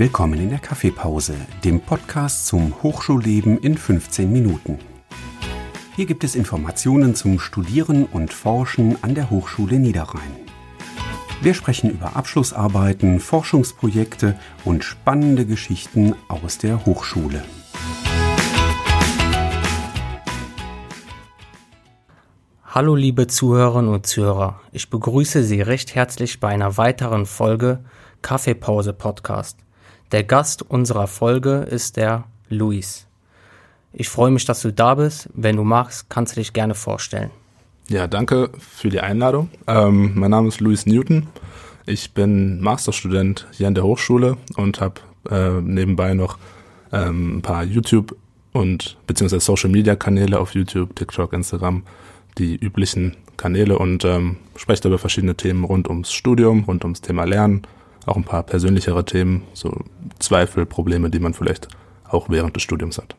Willkommen in der Kaffeepause, dem Podcast zum Hochschulleben in 15 Minuten. Hier gibt es Informationen zum Studieren und Forschen an der Hochschule Niederrhein. Wir sprechen über Abschlussarbeiten, Forschungsprojekte und spannende Geschichten aus der Hochschule. Hallo liebe Zuhörerinnen und Zuhörer, ich begrüße Sie recht herzlich bei einer weiteren Folge Kaffeepause Podcast. Der Gast unserer Folge ist der Luis. Ich freue mich, dass du da bist. Wenn du magst, kannst du dich gerne vorstellen. Ja, danke für die Einladung. Ähm, mein Name ist Luis Newton. Ich bin Masterstudent hier an der Hochschule und habe äh, nebenbei noch ähm, ein paar YouTube und beziehungsweise Social Media Kanäle auf YouTube, TikTok, Instagram, die üblichen Kanäle und ähm, spreche über verschiedene Themen rund ums Studium, rund ums Thema Lernen, auch ein paar persönlichere Themen, so Zweifel, Probleme, die man vielleicht auch während des Studiums hat.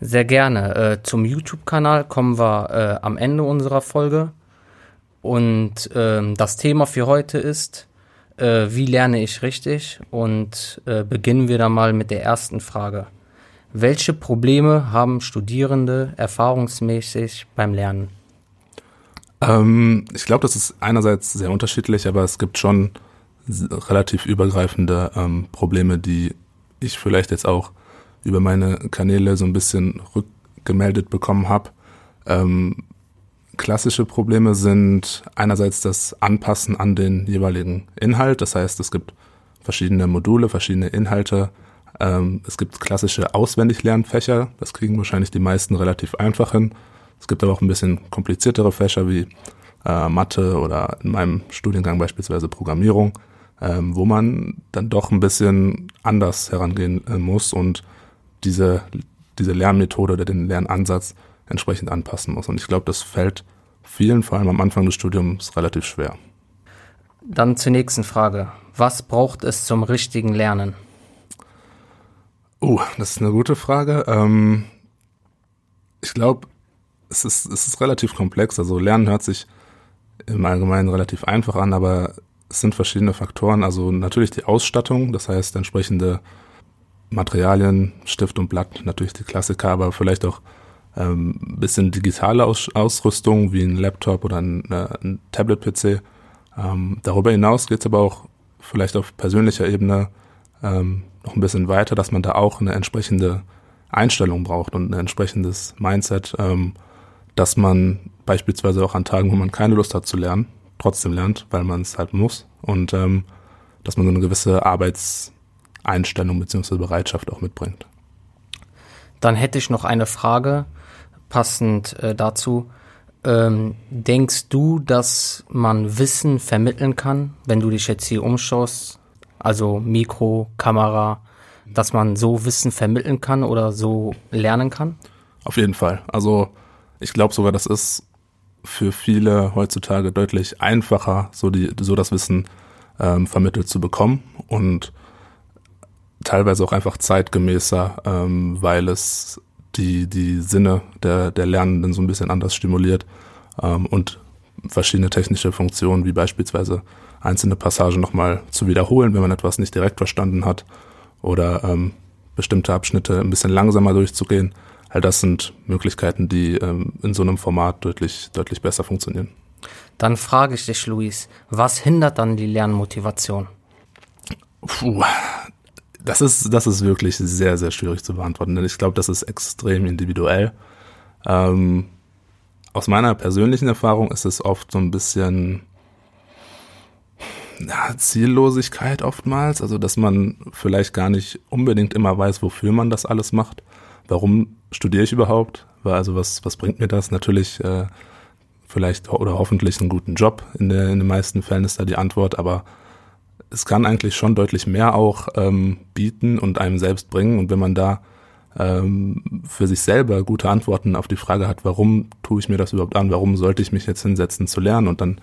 Sehr gerne. Äh, zum YouTube-Kanal kommen wir äh, am Ende unserer Folge. Und äh, das Thema für heute ist, äh, wie lerne ich richtig? Und beginnen wir dann mal mit der ersten Frage. Welche Probleme haben Studierende erfahrungsmäßig beim Lernen? Ähm, ich glaube, das ist einerseits sehr unterschiedlich, aber es gibt schon relativ übergreifende ähm, Probleme, die ich vielleicht jetzt auch über meine Kanäle so ein bisschen rückgemeldet bekommen habe. Ähm, klassische Probleme sind einerseits das Anpassen an den jeweiligen Inhalt. Das heißt, es gibt verschiedene Module, verschiedene Inhalte. Ähm, es gibt klassische Auswendiglernfächer. Das kriegen wahrscheinlich die meisten relativ einfach hin. Es gibt aber auch ein bisschen kompliziertere Fächer wie äh, Mathe oder in meinem Studiengang beispielsweise Programmierung ähm, wo man dann doch ein bisschen anders herangehen äh, muss und diese, diese Lernmethode oder den Lernansatz entsprechend anpassen muss. Und ich glaube, das fällt vielen, vor allem am Anfang des Studiums, relativ schwer. Dann zur nächsten Frage. Was braucht es zum richtigen Lernen? Oh, das ist eine gute Frage. Ähm, ich glaube, es ist, es ist relativ komplex. Also Lernen hört sich im Allgemeinen relativ einfach an, aber es sind verschiedene Faktoren. Also natürlich die Ausstattung, das heißt entsprechende Materialien, Stift und Blatt, natürlich die Klassiker, aber vielleicht auch ähm, bisschen digitale Aus Ausrüstung wie ein Laptop oder ein, äh, ein Tablet-PC. Ähm, darüber hinaus geht es aber auch vielleicht auf persönlicher Ebene ähm, noch ein bisschen weiter, dass man da auch eine entsprechende Einstellung braucht und ein entsprechendes Mindset, ähm, dass man beispielsweise auch an Tagen, wo man keine Lust hat zu lernen, trotzdem lernt, weil man es halt muss und ähm, dass man so eine gewisse Arbeitseinstellung bzw. Bereitschaft auch mitbringt. Dann hätte ich noch eine Frage passend äh, dazu. Ähm, denkst du, dass man Wissen vermitteln kann, wenn du dich jetzt hier umschaust, also Mikro, Kamera, dass man so Wissen vermitteln kann oder so lernen kann? Auf jeden Fall. Also ich glaube sogar, das ist für viele heutzutage deutlich einfacher, so, die, so das Wissen ähm, vermittelt zu bekommen und teilweise auch einfach zeitgemäßer, ähm, weil es die, die Sinne der, der Lernenden so ein bisschen anders stimuliert ähm, und verschiedene technische Funktionen, wie beispielsweise einzelne Passagen nochmal zu wiederholen, wenn man etwas nicht direkt verstanden hat oder ähm, bestimmte Abschnitte ein bisschen langsamer durchzugehen, All das sind Möglichkeiten, die ähm, in so einem Format deutlich, deutlich besser funktionieren. Dann frage ich dich, Luis, was hindert dann die Lernmotivation? Puh, das ist, das ist wirklich sehr, sehr schwierig zu beantworten, denn ich glaube, das ist extrem individuell. Ähm, aus meiner persönlichen Erfahrung ist es oft so ein bisschen ja, Ziellosigkeit oftmals, also dass man vielleicht gar nicht unbedingt immer weiß, wofür man das alles macht warum studiere ich überhaupt? Also was, was bringt mir das? Natürlich äh, vielleicht oder hoffentlich einen guten Job. In, der, in den meisten Fällen ist da die Antwort, aber es kann eigentlich schon deutlich mehr auch ähm, bieten und einem selbst bringen. Und wenn man da ähm, für sich selber gute Antworten auf die Frage hat, warum tue ich mir das überhaupt an, warum sollte ich mich jetzt hinsetzen zu lernen und dann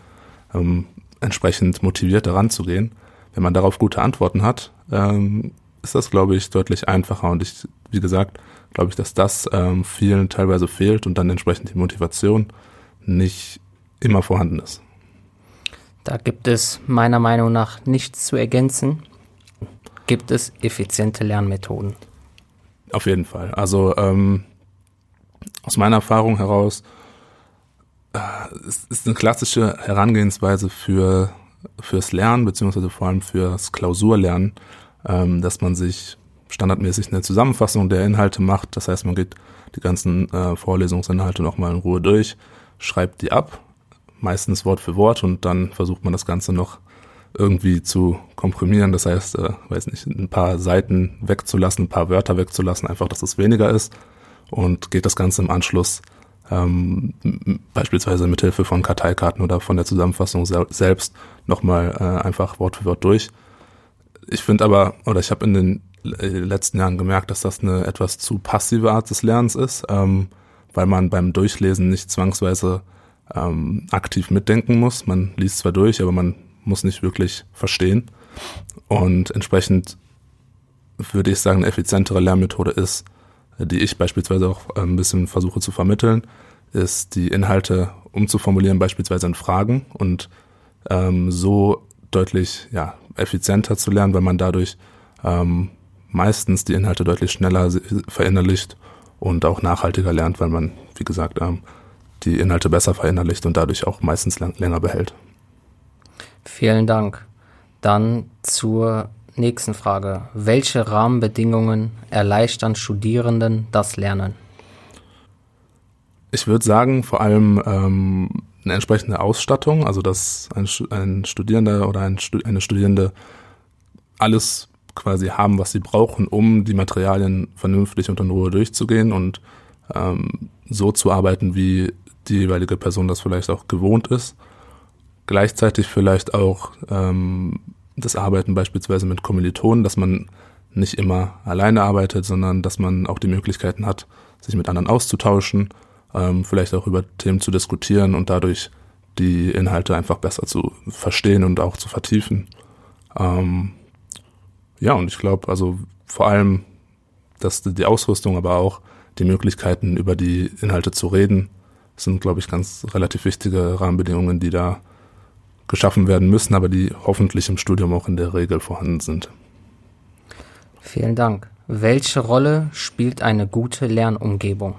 ähm, entsprechend motiviert daran zu gehen, wenn man darauf gute Antworten hat, ähm, ist das, glaube ich, deutlich einfacher. Und ich, wie gesagt, glaube ich, dass das ähm, vielen teilweise fehlt und dann entsprechend die Motivation nicht immer vorhanden ist. Da gibt es meiner Meinung nach nichts zu ergänzen. Gibt es effiziente Lernmethoden? Auf jeden Fall. Also ähm, aus meiner Erfahrung heraus äh, es ist eine klassische Herangehensweise für fürs Lernen beziehungsweise vor allem fürs Klausurlernen, ähm, dass man sich standardmäßig eine Zusammenfassung der Inhalte macht. Das heißt, man geht die ganzen äh, Vorlesungsinhalte nochmal in Ruhe durch, schreibt die ab, meistens Wort für Wort und dann versucht man das Ganze noch irgendwie zu komprimieren. Das heißt, äh, weiß nicht, ein paar Seiten wegzulassen, ein paar Wörter wegzulassen, einfach, dass es weniger ist und geht das Ganze im Anschluss ähm, beispielsweise mit Hilfe von Karteikarten oder von der Zusammenfassung sel selbst nochmal äh, einfach Wort für Wort durch. Ich finde aber, oder ich habe in den letzten Jahren gemerkt, dass das eine etwas zu passive Art des Lernens ist, ähm, weil man beim Durchlesen nicht zwangsweise ähm, aktiv mitdenken muss. Man liest zwar durch, aber man muss nicht wirklich verstehen. Und entsprechend würde ich sagen, eine effizientere Lernmethode ist, die ich beispielsweise auch ein bisschen versuche zu vermitteln, ist die Inhalte umzuformulieren, beispielsweise in Fragen und ähm, so deutlich ja, effizienter zu lernen, weil man dadurch ähm, meistens die Inhalte deutlich schneller verinnerlicht und auch nachhaltiger lernt, weil man, wie gesagt, ähm, die Inhalte besser verinnerlicht und dadurch auch meistens lang, länger behält. Vielen Dank. Dann zur nächsten Frage. Welche Rahmenbedingungen erleichtern Studierenden das Lernen? Ich würde sagen, vor allem ähm, eine entsprechende Ausstattung, also dass ein, ein Studierender oder ein, eine Studierende alles quasi haben, was sie brauchen, um die Materialien vernünftig und in Ruhe durchzugehen und ähm, so zu arbeiten, wie die jeweilige Person das vielleicht auch gewohnt ist. Gleichzeitig vielleicht auch ähm, das Arbeiten beispielsweise mit Kommilitonen, dass man nicht immer alleine arbeitet, sondern dass man auch die Möglichkeiten hat, sich mit anderen auszutauschen, ähm, vielleicht auch über Themen zu diskutieren und dadurch die Inhalte einfach besser zu verstehen und auch zu vertiefen. Ähm, ja, und ich glaube, also vor allem, dass die Ausrüstung, aber auch die Möglichkeiten, über die Inhalte zu reden, sind, glaube ich, ganz relativ wichtige Rahmenbedingungen, die da geschaffen werden müssen, aber die hoffentlich im Studium auch in der Regel vorhanden sind. Vielen Dank. Welche Rolle spielt eine gute Lernumgebung?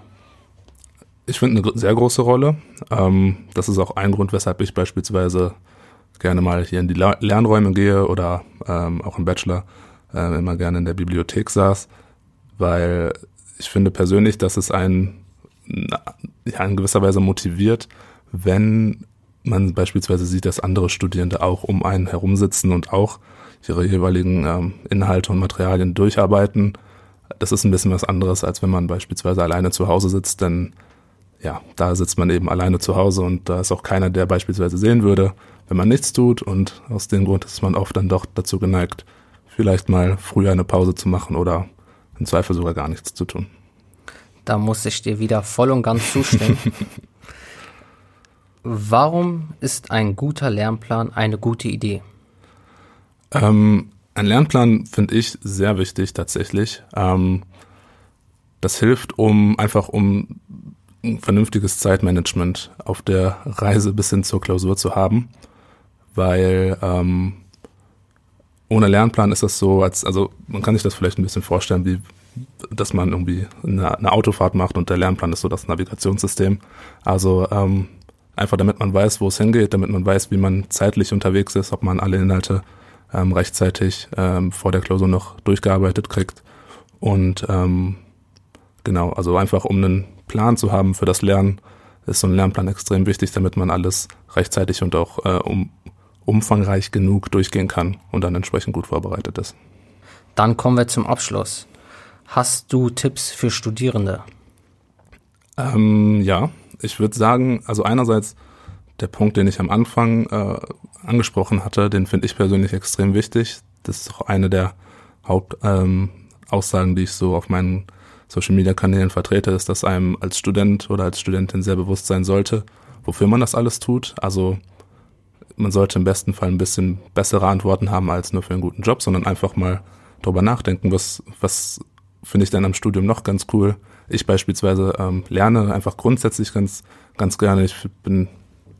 Ich finde eine sehr große Rolle. Ähm, das ist auch ein Grund, weshalb ich beispielsweise gerne mal hier in die Lernräume gehe oder ähm, auch im Bachelor äh, immer gerne in der Bibliothek saß, weil ich finde persönlich, dass es einen ja, in gewisser Weise motiviert, wenn man beispielsweise sieht, dass andere Studierende auch um einen herumsitzen und auch ihre jeweiligen ähm, Inhalte und Materialien durcharbeiten. Das ist ein bisschen was anderes, als wenn man beispielsweise alleine zu Hause sitzt, denn ja, da sitzt man eben alleine zu Hause und da ist auch keiner, der beispielsweise sehen würde, wenn man nichts tut und aus dem Grund ist man oft dann doch dazu geneigt, vielleicht mal früher eine Pause zu machen oder im Zweifel sogar gar nichts zu tun. Da muss ich dir wieder voll und ganz zustimmen. Warum ist ein guter Lernplan eine gute Idee? Ähm, ein Lernplan finde ich sehr wichtig tatsächlich. Ähm, das hilft, um einfach um ein vernünftiges Zeitmanagement auf der Reise bis hin zur Klausur zu haben, weil ähm, ohne Lernplan ist das so, als also man kann sich das vielleicht ein bisschen vorstellen, wie dass man irgendwie eine, eine Autofahrt macht und der Lernplan ist so das Navigationssystem. Also ähm, Einfach damit man weiß, wo es hingeht, damit man weiß, wie man zeitlich unterwegs ist, ob man alle Inhalte ähm, rechtzeitig ähm, vor der Klausur noch durchgearbeitet kriegt. Und ähm, genau, also einfach um einen Plan zu haben für das Lernen, ist so ein Lernplan extrem wichtig, damit man alles rechtzeitig und auch äh, um, umfangreich genug durchgehen kann und dann entsprechend gut vorbereitet ist. Dann kommen wir zum Abschluss. Hast du Tipps für Studierende? Ähm, ja, ich würde sagen, also einerseits der Punkt, den ich am Anfang äh, angesprochen hatte, den finde ich persönlich extrem wichtig. Das ist auch eine der Hauptaussagen, ähm, die ich so auf meinen Social Media Kanälen vertrete, ist, dass einem als Student oder als Studentin sehr bewusst sein sollte, wofür man das alles tut. Also man sollte im besten Fall ein bisschen bessere Antworten haben als nur für einen guten Job, sondern einfach mal drüber nachdenken, was, was finde ich denn am Studium noch ganz cool, ich beispielsweise ähm, lerne einfach grundsätzlich ganz, ganz gerne. Ich bin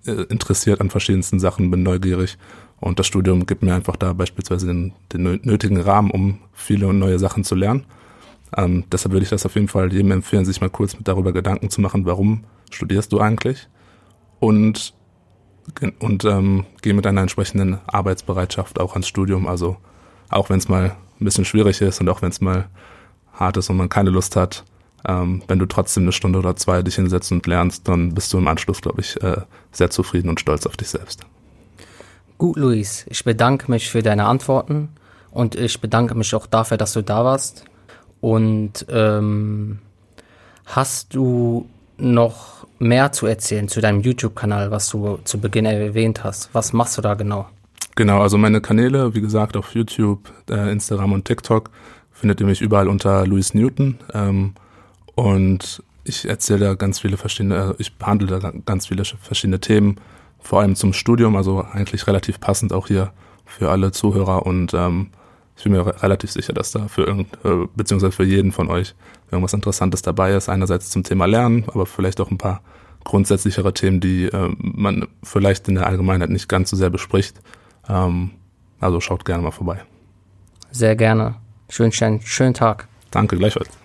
äh, interessiert an verschiedensten Sachen, bin neugierig und das Studium gibt mir einfach da beispielsweise den, den nötigen Rahmen, um viele neue Sachen zu lernen. Ähm, deshalb würde ich das auf jeden Fall jedem empfehlen, sich mal kurz darüber Gedanken zu machen, warum studierst du eigentlich? Und, und ähm, geh mit einer entsprechenden Arbeitsbereitschaft auch ans Studium. Also auch wenn es mal ein bisschen schwierig ist und auch wenn es mal hart ist und man keine Lust hat, ähm, wenn du trotzdem eine Stunde oder zwei dich hinsetzt und lernst, dann bist du im Anschluss, glaube ich, äh, sehr zufrieden und stolz auf dich selbst. Gut, Luis, ich bedanke mich für deine Antworten und ich bedanke mich auch dafür, dass du da warst. Und ähm, hast du noch mehr zu erzählen zu deinem YouTube-Kanal, was du zu Beginn erwähnt hast? Was machst du da genau? Genau, also meine Kanäle, wie gesagt, auf YouTube, äh, Instagram und TikTok findet ihr mich überall unter Louis Newton. Ähm, und ich erzähle da ganz viele verschiedene, äh, ich behandle da ganz viele verschiedene Themen, vor allem zum Studium, also eigentlich relativ passend auch hier für alle Zuhörer und ähm, ich bin mir relativ sicher, dass da für irgend, äh, beziehungsweise für jeden von euch irgendwas Interessantes dabei ist. Einerseits zum Thema Lernen, aber vielleicht auch ein paar grundsätzlichere Themen, die äh, man vielleicht in der Allgemeinheit nicht ganz so sehr bespricht. Ähm, also schaut gerne mal vorbei. Sehr gerne. Schönen, schönen Tag. Danke, gleichfalls.